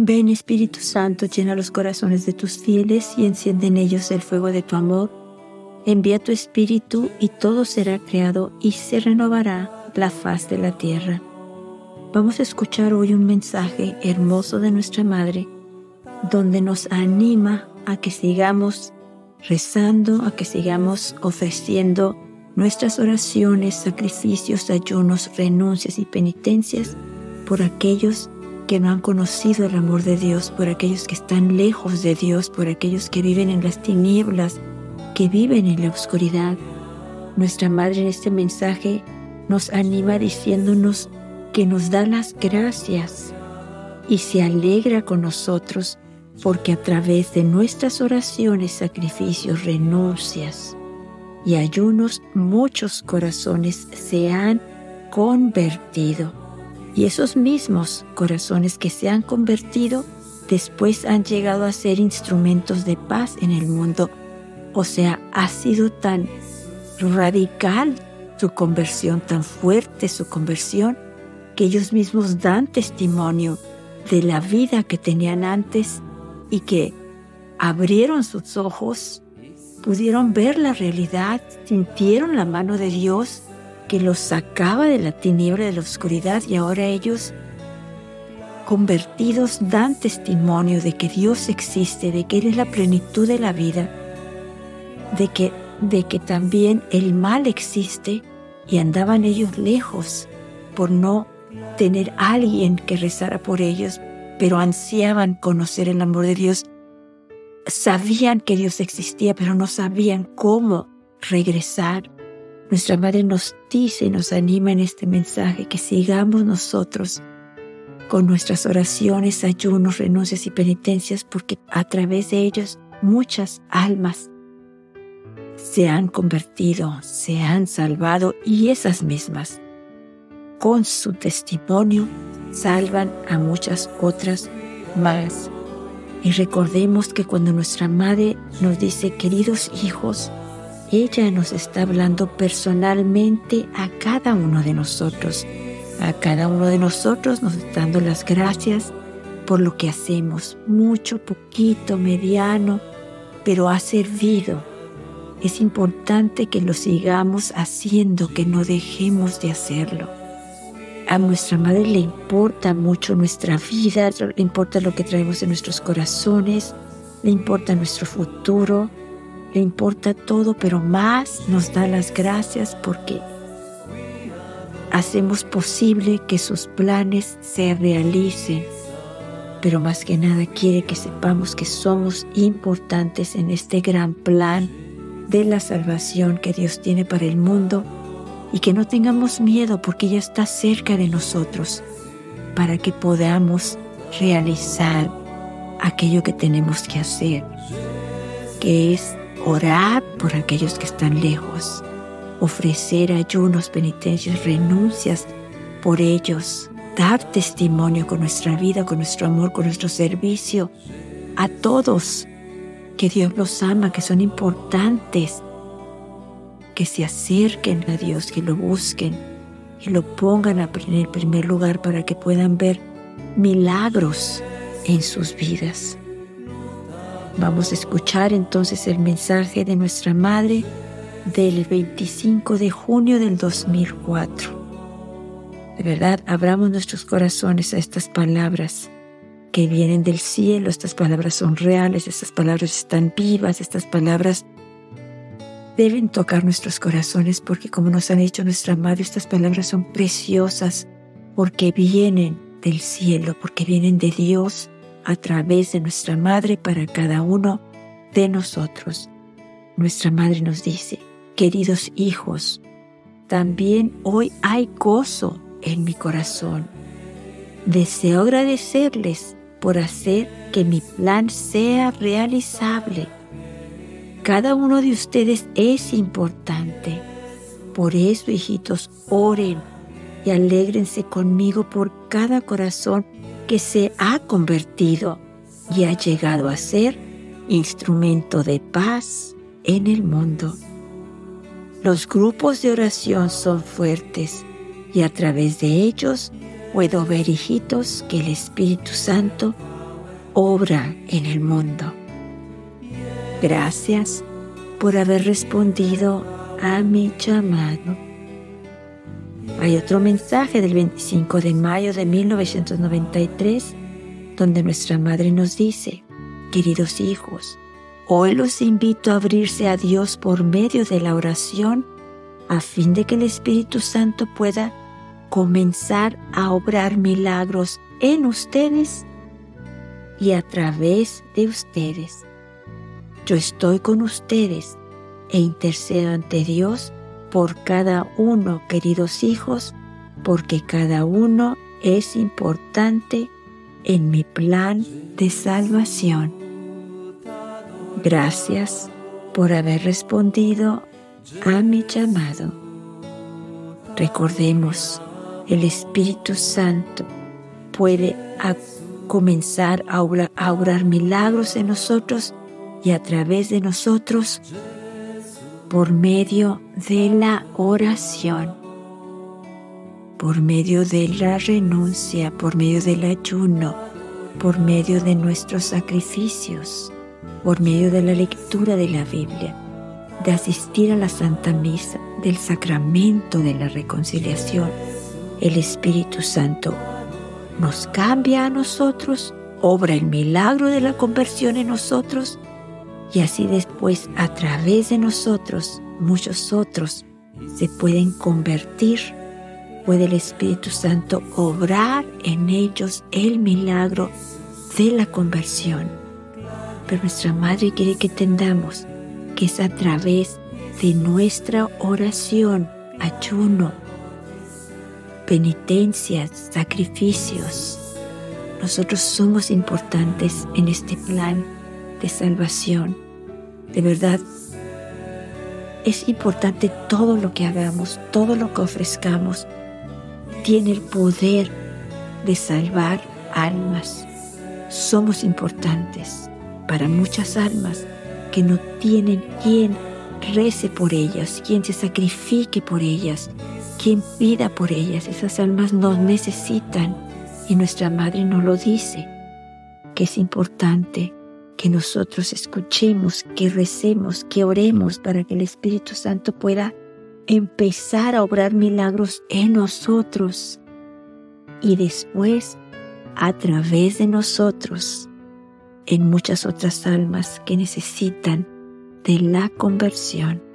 Ven Espíritu Santo, llena los corazones de tus fieles y enciende en ellos el fuego de tu amor. Envía tu Espíritu y todo será creado y se renovará la faz de la tierra. Vamos a escuchar hoy un mensaje hermoso de nuestra Madre, donde nos anima a que sigamos rezando, a que sigamos ofreciendo nuestras oraciones, sacrificios, ayunos, renuncias y penitencias por aquellos que no han conocido el amor de Dios, por aquellos que están lejos de Dios, por aquellos que viven en las tinieblas, que viven en la oscuridad. Nuestra Madre en este mensaje nos anima diciéndonos que nos da las gracias y se alegra con nosotros porque a través de nuestras oraciones, sacrificios, renuncias y ayunos, muchos corazones se han convertido y esos mismos corazones que se han convertido después han llegado a ser instrumentos de paz en el mundo. O sea, ha sido tan radical su conversión, tan fuerte su conversión, que ellos mismos dan testimonio de la vida que tenían antes y que abrieron sus ojos, pudieron ver la realidad, sintieron la mano de Dios que los sacaba de la tiniebla de la oscuridad y ahora ellos convertidos dan testimonio de que Dios existe, de que Él es la plenitud de la vida, de que, de que también el mal existe y andaban ellos lejos por no tener alguien que rezara por ellos, pero ansiaban conocer el amor de Dios. Sabían que Dios existía, pero no sabían cómo regresar nuestra Madre nos dice y nos anima en este mensaje que sigamos nosotros con nuestras oraciones, ayunos, renuncias y penitencias, porque a través de ellos muchas almas se han convertido, se han salvado y esas mismas, con su testimonio, salvan a muchas otras más. Y recordemos que cuando nuestra Madre nos dice, queridos hijos, ella nos está hablando personalmente a cada uno de nosotros. A cada uno de nosotros nos está dando las gracias por lo que hacemos, mucho, poquito, mediano, pero ha servido. Es importante que lo sigamos haciendo, que no dejemos de hacerlo. A nuestra madre le importa mucho nuestra vida, le importa lo que traemos en nuestros corazones, le importa nuestro futuro, le importa todo, pero más nos da las gracias porque hacemos posible que sus planes se realicen. Pero más que nada quiere que sepamos que somos importantes en este gran plan de la salvación que Dios tiene para el mundo y que no tengamos miedo porque ella está cerca de nosotros para que podamos realizar aquello que tenemos que hacer, que es orar por aquellos que están lejos, ofrecer ayunos, penitencias, renuncias por ellos, dar testimonio con nuestra vida, con nuestro amor, con nuestro servicio a todos, que Dios los ama, que son importantes, que se acerquen a Dios, que lo busquen, que lo pongan en el primer lugar para que puedan ver milagros en sus vidas. Vamos a escuchar entonces el mensaje de nuestra Madre del 25 de junio del 2004. De verdad, abramos nuestros corazones a estas palabras que vienen del cielo. Estas palabras son reales, estas palabras están vivas, estas palabras deben tocar nuestros corazones porque como nos han dicho nuestra Madre, estas palabras son preciosas porque vienen del cielo, porque vienen de Dios a través de nuestra Madre para cada uno de nosotros. Nuestra Madre nos dice, queridos hijos, también hoy hay gozo en mi corazón. Deseo agradecerles por hacer que mi plan sea realizable. Cada uno de ustedes es importante. Por eso, hijitos, oren y alégrense conmigo por cada corazón que se ha convertido y ha llegado a ser instrumento de paz en el mundo. Los grupos de oración son fuertes y a través de ellos puedo ver, hijitos, que el Espíritu Santo obra en el mundo. Gracias por haber respondido a mi llamado. Hay otro mensaje del 25 de mayo de 1993 donde nuestra madre nos dice, queridos hijos, hoy los invito a abrirse a Dios por medio de la oración a fin de que el Espíritu Santo pueda comenzar a obrar milagros en ustedes y a través de ustedes. Yo estoy con ustedes e intercedo ante Dios por cada uno, queridos hijos, porque cada uno es importante en mi plan de salvación. Gracias por haber respondido a mi llamado. Recordemos, el Espíritu Santo puede comenzar a obrar, milagros en nosotros y a través de nosotros por medio de la oración, por medio de la renuncia, por medio del ayuno, por medio de nuestros sacrificios, por medio de la lectura de la Biblia, de asistir a la Santa Misa, del sacramento de la reconciliación. El Espíritu Santo nos cambia a nosotros, obra el milagro de la conversión en nosotros y así después a través de nosotros muchos otros se pueden convertir. Puede el Espíritu Santo obrar en ellos el milagro de la conversión. Pero nuestra Madre quiere que entendamos que es a través de nuestra oración, ayuno, penitencias, sacrificios. Nosotros somos importantes en este plan de salvación. De verdad, es importante todo lo que hagamos, todo lo que ofrezcamos. Tiene el poder de salvar almas. Somos importantes para muchas almas que no tienen quien rece por ellas, quien se sacrifique por ellas, quien pida por ellas. Esas almas nos necesitan y nuestra Madre nos lo dice, que es importante que nosotros escuchemos, que recemos, que oremos para que el Espíritu Santo pueda empezar a obrar milagros en nosotros y después a través de nosotros en muchas otras almas que necesitan de la conversión.